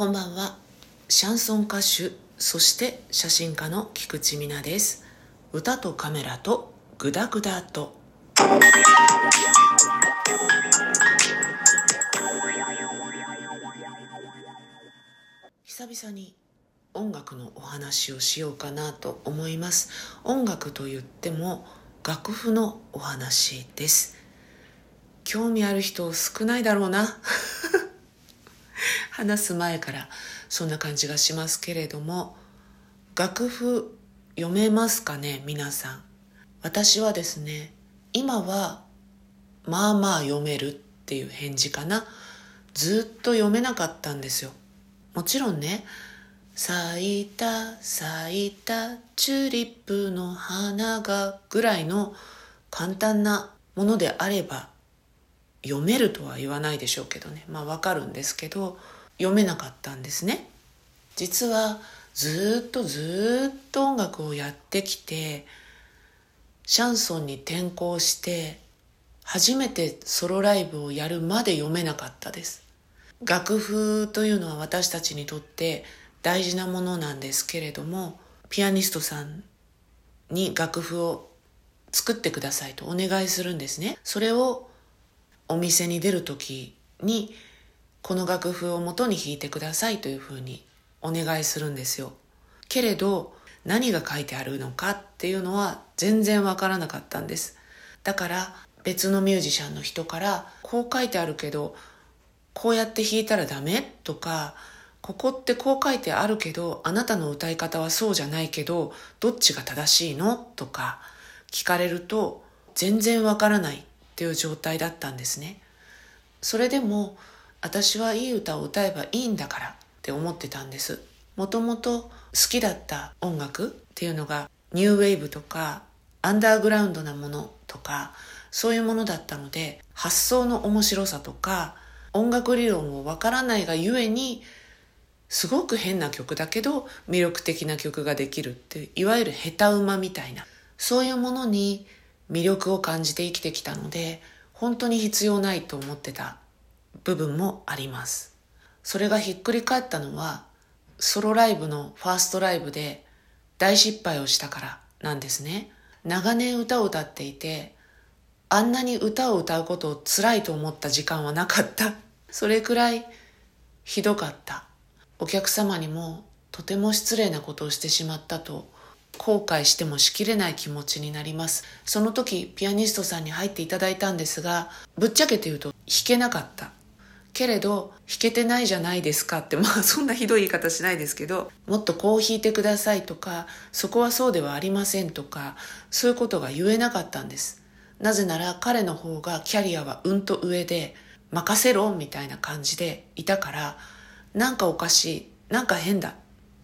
こんばんは。シャンソン歌手そして写真家の菊池美奈です。歌とカメラとグダグダと。久々に音楽のお話をしようかなと思います。音楽と言っても楽譜のお話です。興味ある人少ないだろうな。話す前からそんな感じがしますけれども楽譜読めますかね皆さん。私はですね今はまあまあ読めるっていう返事かな。ずっと読めなかったんですよ。もちろんね咲いた咲いたチューリップの花がぐらいの簡単なものであれば読めるとは言わないでしょうけどね。まあわかるんですけど読めなかったんですね。実はずっとずっと音楽をやってきてシャンソンに転向して初めてソロライブをやるまで読めなかったです。楽譜というのは私たちにとって大事なものなんですけれどもピアニストさんに楽譜を作ってくださいとお願いするんですね。それをお店に出る時にこの楽譜を元に弾いてくださいというふうにお願いするんですよ。けれど何が書いてあるのかっていうのは全然わからなかったんです。だから別のミュージシャンの人からこう書いてあるけどこうやって弾いたらダメ？とかここってこう書いてあるけどあなたの歌い方はそうじゃないけどどっちが正しいの？とか聞かれると全然わからないっていう状態だったんですね。それでも私はいい歌を歌えばいいんだからって思ってたんです。もともと好きだった音楽っていうのがニューウェーブとかアンダーグラウンドなものとかそういうものだったので発想の面白さとか音楽理論をわからないがゆえにすごく変な曲だけど魅力的な曲ができるっていわゆる下手馬みたいなそういうものに魅力を感じて生きてきたので本当に必要ないと思ってた部分もあります。それがひっくり返ったのは、ソロライブのファーストライブで大失敗をしたからなんですね。長年歌を歌っていて、あんなに歌を歌うことを辛いと思った時間はなかった。それくらいひどかった。お客様にもとても失礼なことをしてしまったと後悔してもしきれない気持ちになります。その時ピアニストさんに入っていただいたんですが、ぶっちゃけて言うと弾けなかった。けれど弾けてないじゃないですかってまあそんなひどい言い方しないですけどもっとこう弾いてくださいとかそこはそうではありませんとかそういうことが言えなかったんですなぜなら彼の方がキャリアはうんと上で任せろみたいな感じでいたからなんかおかしいなんか変だ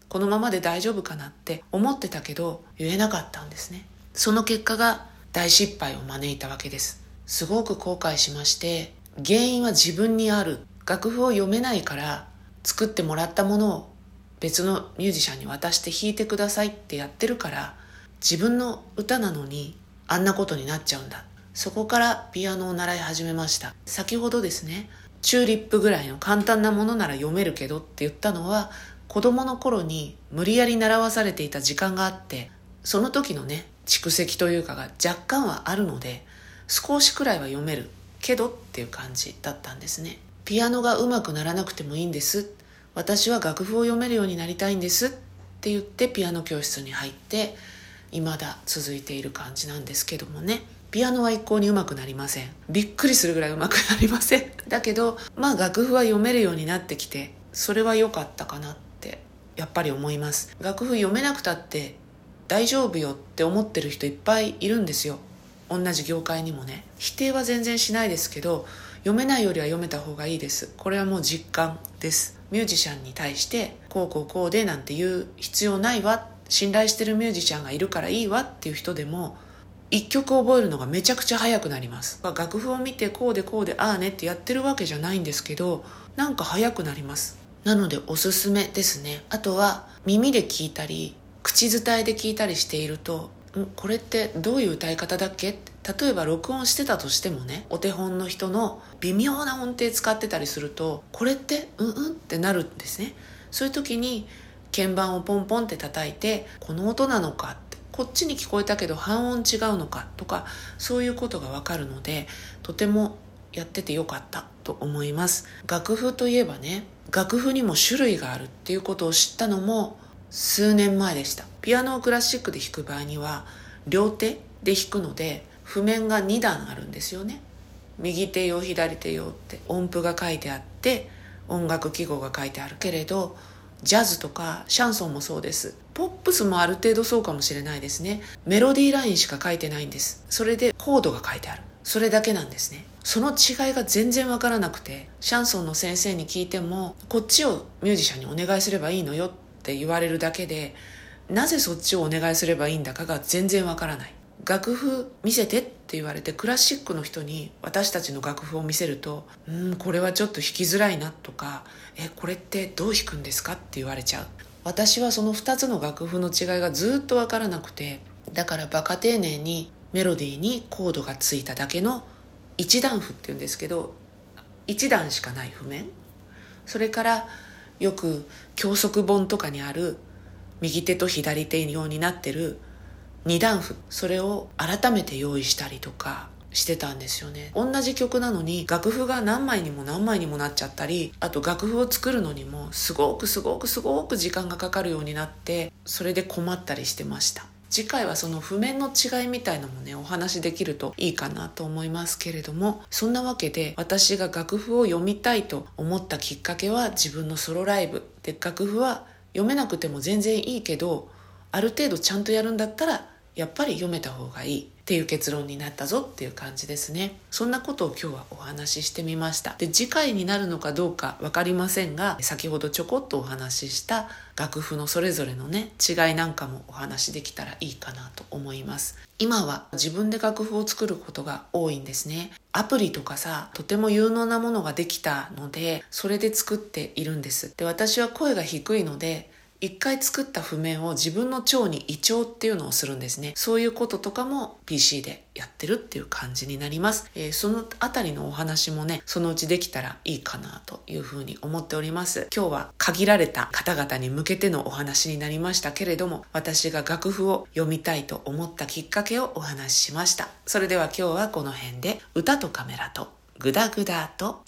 このままで大丈夫かなって思ってたけど言えなかったんですね。その結果が大失敗を招いたわけです。すごく後悔しまして原因は自分にある。楽譜を読めないから作ってもらったものを別のミュージシャンに渡して弾いてくださいってやってるから自分の歌なのにあんなことになっちゃうんだ。そこからピアノを習い始めました。先ほどですねチューリップぐらいの簡単なものなら読めるけどって言ったのは子供の頃に無理やり習わされていた時間があってその時のね蓄積というかが若干はあるので少しくらいは読めるけどっていう感じだったんですね。ピアノが上手くならなくてもいいんです。私は楽譜を読めるようになりたいんです。って言ってピアノ教室に入って未だ続いている感じなんですけどもね。ピアノは一向に上手くなりません。びっくりするぐらい上手くなりません。だけどまあ楽譜は読めるようになってきてそれは良かったかなってやっぱり思います。楽譜読めなくたって大丈夫よって思ってる人いっぱいいるんですよ。同じ業界にもね。否定は全然しないですけど読めないよりは読めた方がいいです。これはもう実感です。ミュージシャンに対してこうこうこうでなんて言う必要ないわ。信頼してるミュージシャンがいるからいいわ。っていう人でも一曲覚えるのがめちゃくちゃ早くなります。楽譜を見てこうでこうでああねってやってるわけじゃないんですけどなんか早くなります。なのでおすすめですね。あとは耳で聞いたり口伝えで聞いたりしているとんこれってどういう歌い方だっけ？例えば録音してたとしてもねお手本の人の微妙な音程使ってたりするとこれってうんうんってなるんですね。そういう時に鍵盤をポンポンって叩いてこの音なのかってこっちに聞こえたけど半音違うのかとかそういうことがわかるのでとてもやっててよかった。と思います。楽譜といえばね楽譜にも種類があるっていうことを知ったのも数年前でした。ピアノをクラシックで弾く場合には両手で弾くので譜面が2段あるんですよね。右手用左手用って音符が書いてあって音楽記号が書いてあるけれどジャズとかシャンソンもそうです。ポップスもある程度そうかもしれないですね。メロディーラインしか書いてないんです。それでコードが書いてある。それだけなんですね。その違いが全然わからなくてシャンソンの先生に聞いてもこっちをミュージシャンにお願いすればいいのよって言われるだけでなぜそっちをお願いすればいいんだかが全然わからない楽譜見せてって言われてクラシックの人に私たちの楽譜を見せると「うんこれはちょっと弾きづらいな」とか「えこれってどう弾くんですか?」って言われちゃう私はその2つの楽譜の違いがずっと分からなくてだからバカ丁寧にメロディーにコードがついただけの一段譜っていうんですけど一段しかない譜面。それからよく教則本とかにある右手と左手用になってる二段譜。それを改めて用意したりとかしてたんですよね。同じ曲なのに楽譜が何枚にも何枚にもなっちゃったりあと楽譜を作るのにもすごくすごくすごく時間がかかるようになってそれで困ったりしてました。次回はその譜面の違いみたいのもねお話できるといいかなと思いますけれどもそんなわけで私が楽譜を読みたいと思ったきっかけは自分のソロライブ。で楽譜は読めなくても全然いいけどある程度ちゃんとやるんだったらやっぱり読めた方がいいっていう結論になったぞっていう感じですね。そんなことを今日はお話ししてみました。で次回になるのかどうか分かりませんが先ほどちょこっとお話しした楽譜のそれぞれのね違いなんかもお話しできたらいいかなと思います。今は自分で楽譜を作ることが多いんですね。アプリとかさとても有能なものができたのでそれで作っているんです。で私は声が低いので一回作った譜面を自分の腸に胃腸っていうのをするんですね。そういうこととかも PC でやってるっていう感じになります。えー、そのあたりのお話もね、そのうちできたらいいかなというふうに思っております。今日は限られた方々に向けてのお話になりましたけれども、私が楽譜を読みたいと思ったきっかけをお話ししました。それでは今日はこの辺で歌とカメラとグダグダと